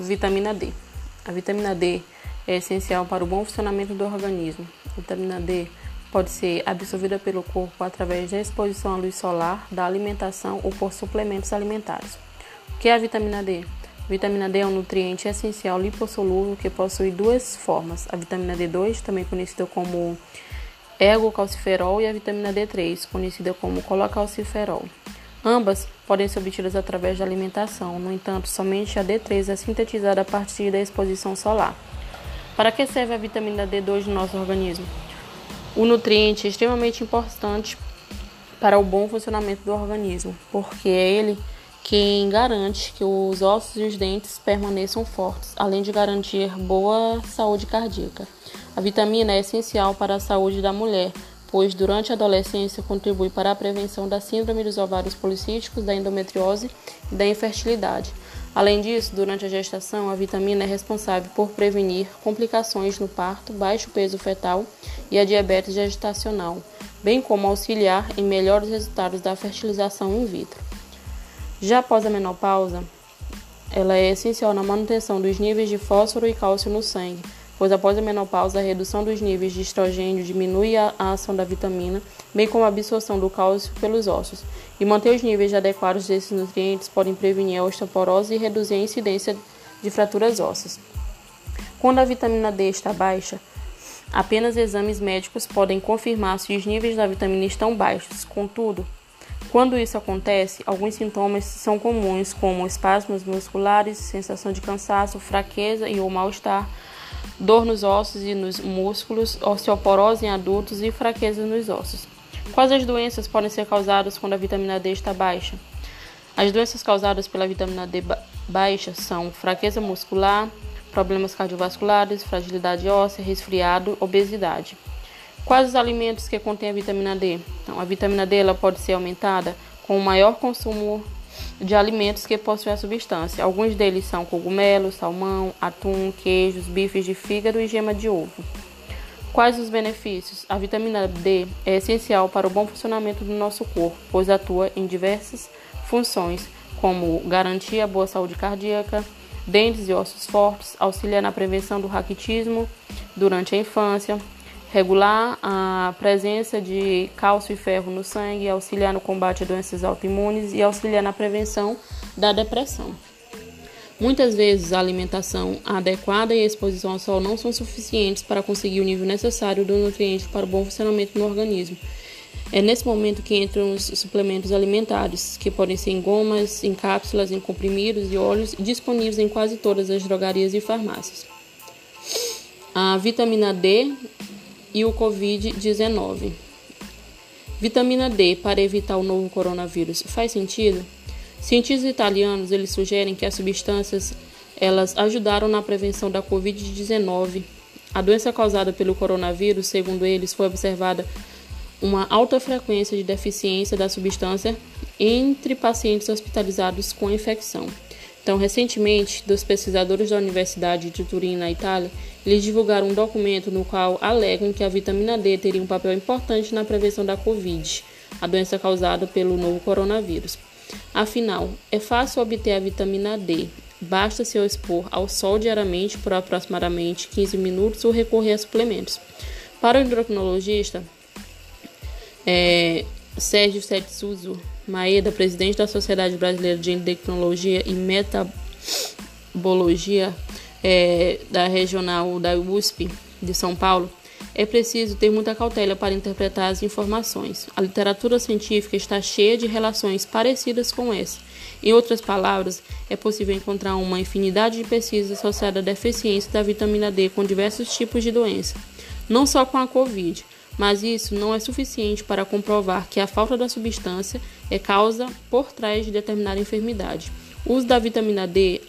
Vitamina D. A vitamina D é essencial para o bom funcionamento do organismo. A vitamina D pode ser absorvida pelo corpo através da exposição à luz solar, da alimentação ou por suplementos alimentares. O que é a vitamina D? Vitamina D é um nutriente essencial lipossolúvel que possui duas formas: a vitamina D2, também conhecida como ergocalciferol, e a vitamina D3, conhecida como colocalciferol. Ambas podem ser obtidas através da alimentação, no entanto, somente a D3 é sintetizada a partir da exposição solar. Para que serve a vitamina D2 no nosso organismo? O nutriente é extremamente importante para o bom funcionamento do organismo, porque é ele quem garante que os ossos e os dentes permaneçam fortes, além de garantir boa saúde cardíaca. A vitamina é essencial para a saúde da mulher, pois durante a adolescência contribui para a prevenção da síndrome dos ovários policísticos, da endometriose e da infertilidade. Além disso, durante a gestação, a vitamina é responsável por prevenir complicações no parto, baixo peso fetal e a diabetes gestacional, bem como auxiliar em melhores resultados da fertilização in vitro. Já após a menopausa, ela é essencial na manutenção dos níveis de fósforo e cálcio no sangue, pois após a menopausa a redução dos níveis de estrogênio diminui a ação da vitamina, bem como a absorção do cálcio pelos ossos, e manter os níveis adequados desses nutrientes podem prevenir a osteoporose e reduzir a incidência de fraturas ósseas. Quando a vitamina D está baixa, apenas exames médicos podem confirmar se os níveis da vitamina estão baixos. Contudo, quando isso acontece, alguns sintomas são comuns, como espasmos musculares, sensação de cansaço, fraqueza e ou mal-estar, dor nos ossos e nos músculos, osteoporose em adultos e fraqueza nos ossos. Quais as doenças podem ser causadas quando a vitamina D está baixa? As doenças causadas pela vitamina D baixa são fraqueza muscular, problemas cardiovasculares, fragilidade óssea, resfriado, obesidade. Quais os alimentos que contêm a vitamina D? Então, a vitamina D ela pode ser aumentada com o maior consumo de alimentos que possuem a substância. Alguns deles são cogumelos, salmão, atum, queijos, bifes de fígado e gema de ovo. Quais os benefícios? A vitamina D é essencial para o bom funcionamento do nosso corpo, pois atua em diversas funções, como garantir a boa saúde cardíaca, dentes e ossos fortes, auxiliar na prevenção do raquitismo durante a infância, regular a presença de cálcio e ferro no sangue, auxiliar no combate a doenças autoimunes e auxiliar na prevenção da depressão. Muitas vezes a alimentação adequada e a exposição ao sol não são suficientes para conseguir o nível necessário do nutriente para o bom funcionamento no organismo. É nesse momento que entram os suplementos alimentares, que podem ser em gomas, em cápsulas, em comprimidos e óleos, disponíveis em quase todas as drogarias e farmácias. A vitamina D e o Covid-19. Vitamina D para evitar o novo coronavírus. Faz sentido? Cientistas italianos eles sugerem que as substâncias elas ajudaram na prevenção da Covid-19. A doença causada pelo coronavírus, segundo eles, foi observada uma alta frequência de deficiência da substância entre pacientes hospitalizados com infecção. Então, recentemente, dos pesquisadores da Universidade de Turim, na Itália, eles divulgaram um documento no qual alegam que a vitamina D teria um papel importante na prevenção da Covid, a doença causada pelo novo coronavírus. Afinal, é fácil obter a vitamina D. Basta se expor ao sol diariamente por aproximadamente 15 minutos ou recorrer a suplementos. Para o endocrinologista é, Sérgio Setsuzo Maeda, presidente da Sociedade Brasileira de Endocrinologia e Metabologia é, da Regional da USP de São Paulo, é preciso ter muita cautela para interpretar as informações. A literatura científica está cheia de relações parecidas com essa. Em outras palavras, é possível encontrar uma infinidade de pesquisas associadas à deficiência da vitamina D com diversos tipos de doença, não só com a Covid, mas isso não é suficiente para comprovar que a falta da substância é causa por trás de determinada enfermidade. O uso da vitamina D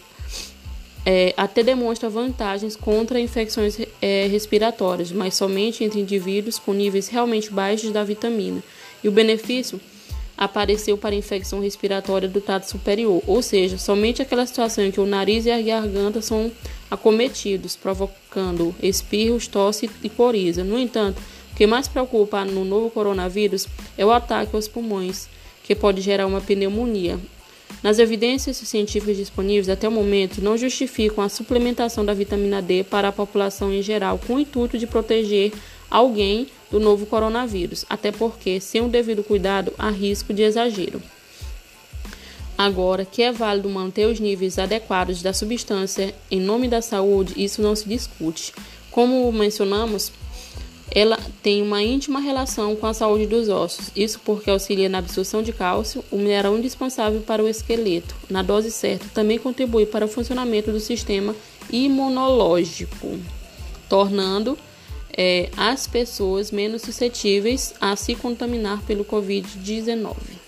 é, até demonstra vantagens contra infecções é, respiratórias, mas somente entre indivíduos com níveis realmente baixos da vitamina. E o benefício apareceu para infecção respiratória do trato superior, ou seja, somente aquela situação em que o nariz e a garganta são acometidos, provocando espirros, tosse e coriza. No entanto, o que mais preocupa no novo coronavírus é o ataque aos pulmões, que pode gerar uma pneumonia. Nas evidências científicas disponíveis até o momento, não justificam a suplementação da vitamina D para a população em geral, com o intuito de proteger alguém do novo coronavírus, até porque, sem o devido cuidado, há risco de exagero. Agora, que é válido manter os níveis adequados da substância em nome da saúde, isso não se discute. Como mencionamos, ela tem uma íntima relação com a saúde dos ossos, isso porque auxilia na absorção de cálcio, o mineral indispensável para o esqueleto. Na dose certa, também contribui para o funcionamento do sistema imunológico, tornando é, as pessoas menos suscetíveis a se contaminar pelo Covid-19.